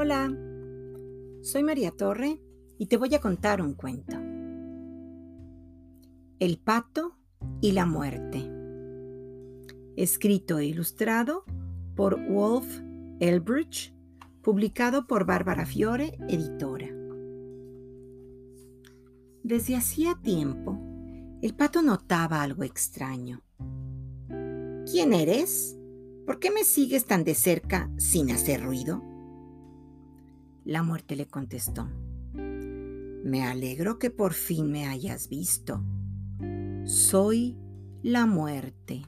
Hola, soy María Torre y te voy a contar un cuento. El pato y la muerte. Escrito e ilustrado por Wolf Elbridge, publicado por Bárbara Fiore, editora. Desde hacía tiempo, el pato notaba algo extraño. ¿Quién eres? ¿Por qué me sigues tan de cerca sin hacer ruido? La muerte le contestó. Me alegro que por fin me hayas visto. Soy la muerte.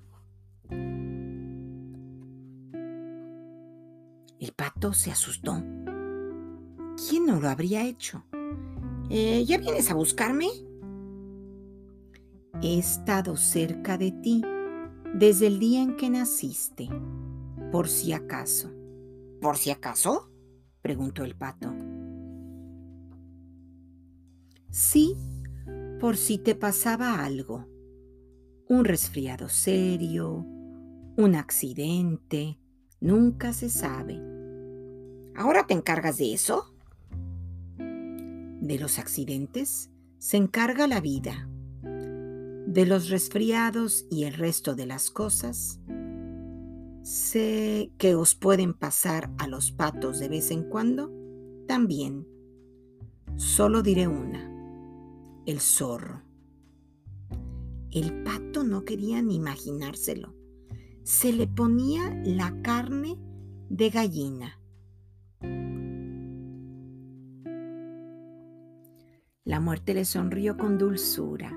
El pato se asustó. ¿Quién no lo habría hecho? Eh, ¿Ya vienes a buscarme? He estado cerca de ti desde el día en que naciste, por si acaso. ¿Por si acaso? Preguntó el pato. Sí, por si te pasaba algo. Un resfriado serio, un accidente, nunca se sabe. ¿Ahora te encargas de eso? De los accidentes se encarga la vida. De los resfriados y el resto de las cosas Sé que os pueden pasar a los patos de vez en cuando, también. Solo diré una, el zorro. El pato no quería ni imaginárselo. Se le ponía la carne de gallina. La muerte le sonrió con dulzura.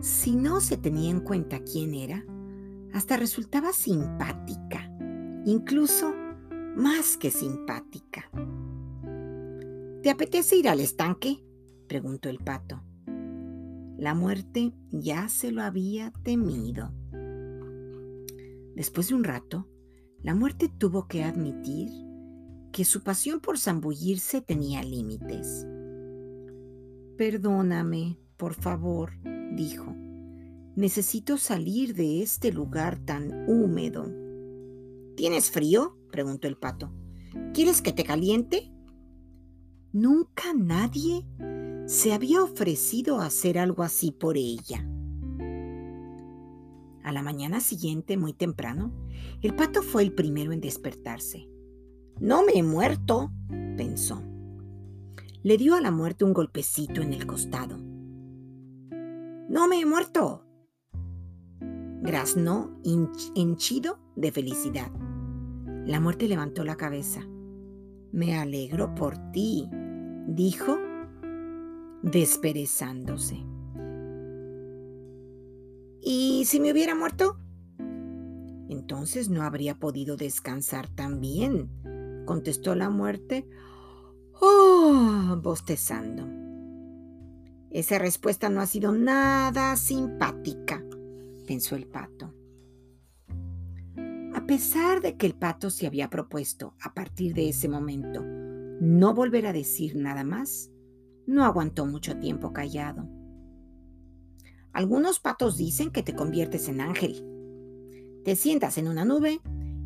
Si no se tenía en cuenta quién era, hasta resultaba simpática, incluso más que simpática. ¿Te apetece ir al estanque? preguntó el pato. La muerte ya se lo había temido. Después de un rato, la muerte tuvo que admitir que su pasión por zambullirse tenía límites. Perdóname, por favor, dijo. Necesito salir de este lugar tan húmedo. ¿Tienes frío? preguntó el pato. ¿Quieres que te caliente? Nunca nadie se había ofrecido a hacer algo así por ella. A la mañana siguiente, muy temprano, el pato fue el primero en despertarse. No me he muerto, pensó. Le dio a la muerte un golpecito en el costado. No me he muerto, graznó henchido de felicidad. La muerte levantó la cabeza. Me alegro por ti, dijo, desperezándose. ¿Y si me hubiera muerto? Entonces no habría podido descansar tan bien, contestó la muerte, oh, bostezando. Esa respuesta no ha sido nada simpática pensó el pato. A pesar de que el pato se había propuesto, a partir de ese momento, no volver a decir nada más, no aguantó mucho tiempo callado. Algunos patos dicen que te conviertes en ángel. Te sientas en una nube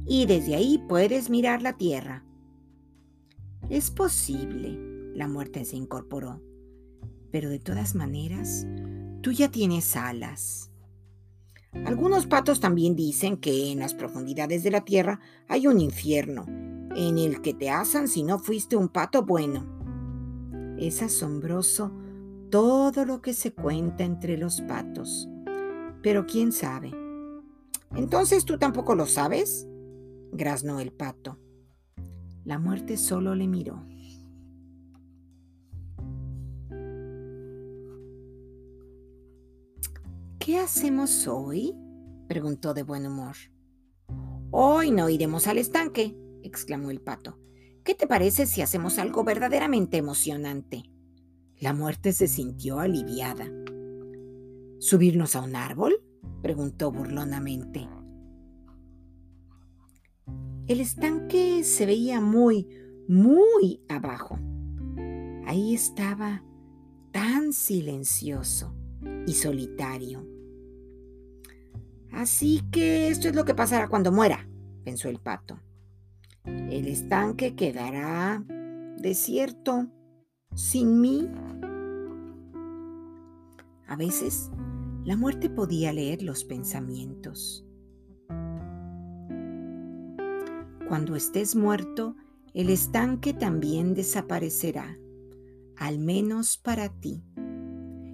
y desde ahí puedes mirar la tierra. Es posible, la muerte se incorporó, pero de todas maneras, tú ya tienes alas. Algunos patos también dicen que en las profundidades de la tierra hay un infierno, en el que te asan si no fuiste un pato bueno. Es asombroso todo lo que se cuenta entre los patos. Pero quién sabe. Entonces tú tampoco lo sabes? graznó el pato. La muerte solo le miró. ¿Qué hacemos hoy? preguntó de buen humor. Hoy no iremos al estanque, exclamó el pato. ¿Qué te parece si hacemos algo verdaderamente emocionante? La muerte se sintió aliviada. ¿Subirnos a un árbol? preguntó burlonamente. El estanque se veía muy, muy abajo. Ahí estaba tan silencioso y solitario. Así que esto es lo que pasará cuando muera, pensó el pato. El estanque quedará desierto sin mí. A veces la muerte podía leer los pensamientos. Cuando estés muerto, el estanque también desaparecerá, al menos para ti.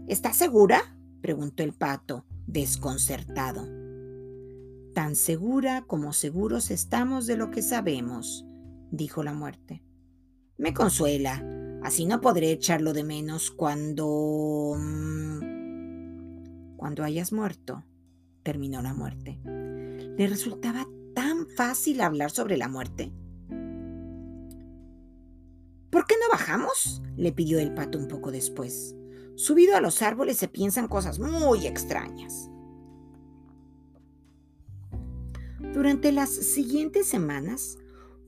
¿Estás segura? preguntó el pato, desconcertado. Tan segura como seguros estamos de lo que sabemos, dijo la muerte. Me consuela, así no podré echarlo de menos cuando... Mm, cuando hayas muerto, terminó la muerte. Le resultaba tan fácil hablar sobre la muerte. ¿Por qué no bajamos? le pidió el pato un poco después. Subido a los árboles se piensan cosas muy extrañas. Durante las siguientes semanas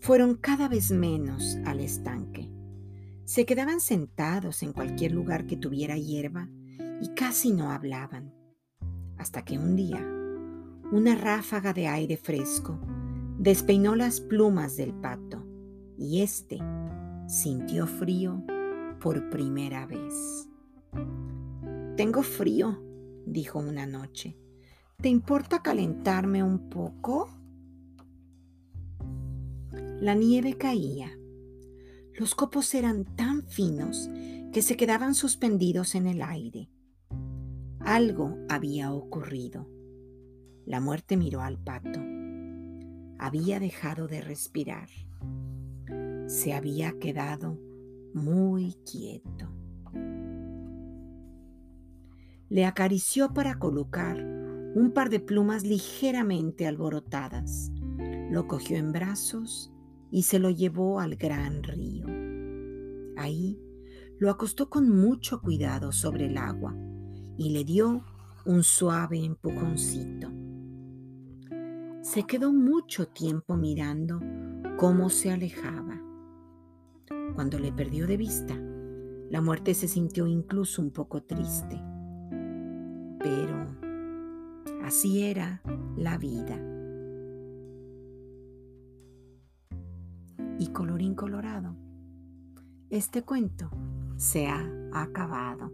fueron cada vez menos al estanque. Se quedaban sentados en cualquier lugar que tuviera hierba y casi no hablaban. Hasta que un día, una ráfaga de aire fresco despeinó las plumas del pato y éste sintió frío por primera vez. Tengo frío, dijo una noche. ¿Te importa calentarme un poco? La nieve caía. Los copos eran tan finos que se quedaban suspendidos en el aire. Algo había ocurrido. La muerte miró al pato. Había dejado de respirar. Se había quedado muy quieto. Le acarició para colocar un par de plumas ligeramente alborotadas. Lo cogió en brazos y se lo llevó al gran río. Ahí lo acostó con mucho cuidado sobre el agua y le dio un suave empujoncito. Se quedó mucho tiempo mirando cómo se alejaba. Cuando le perdió de vista, la muerte se sintió incluso un poco triste. Pero así era la vida. Y colorín colorado, este cuento se ha acabado.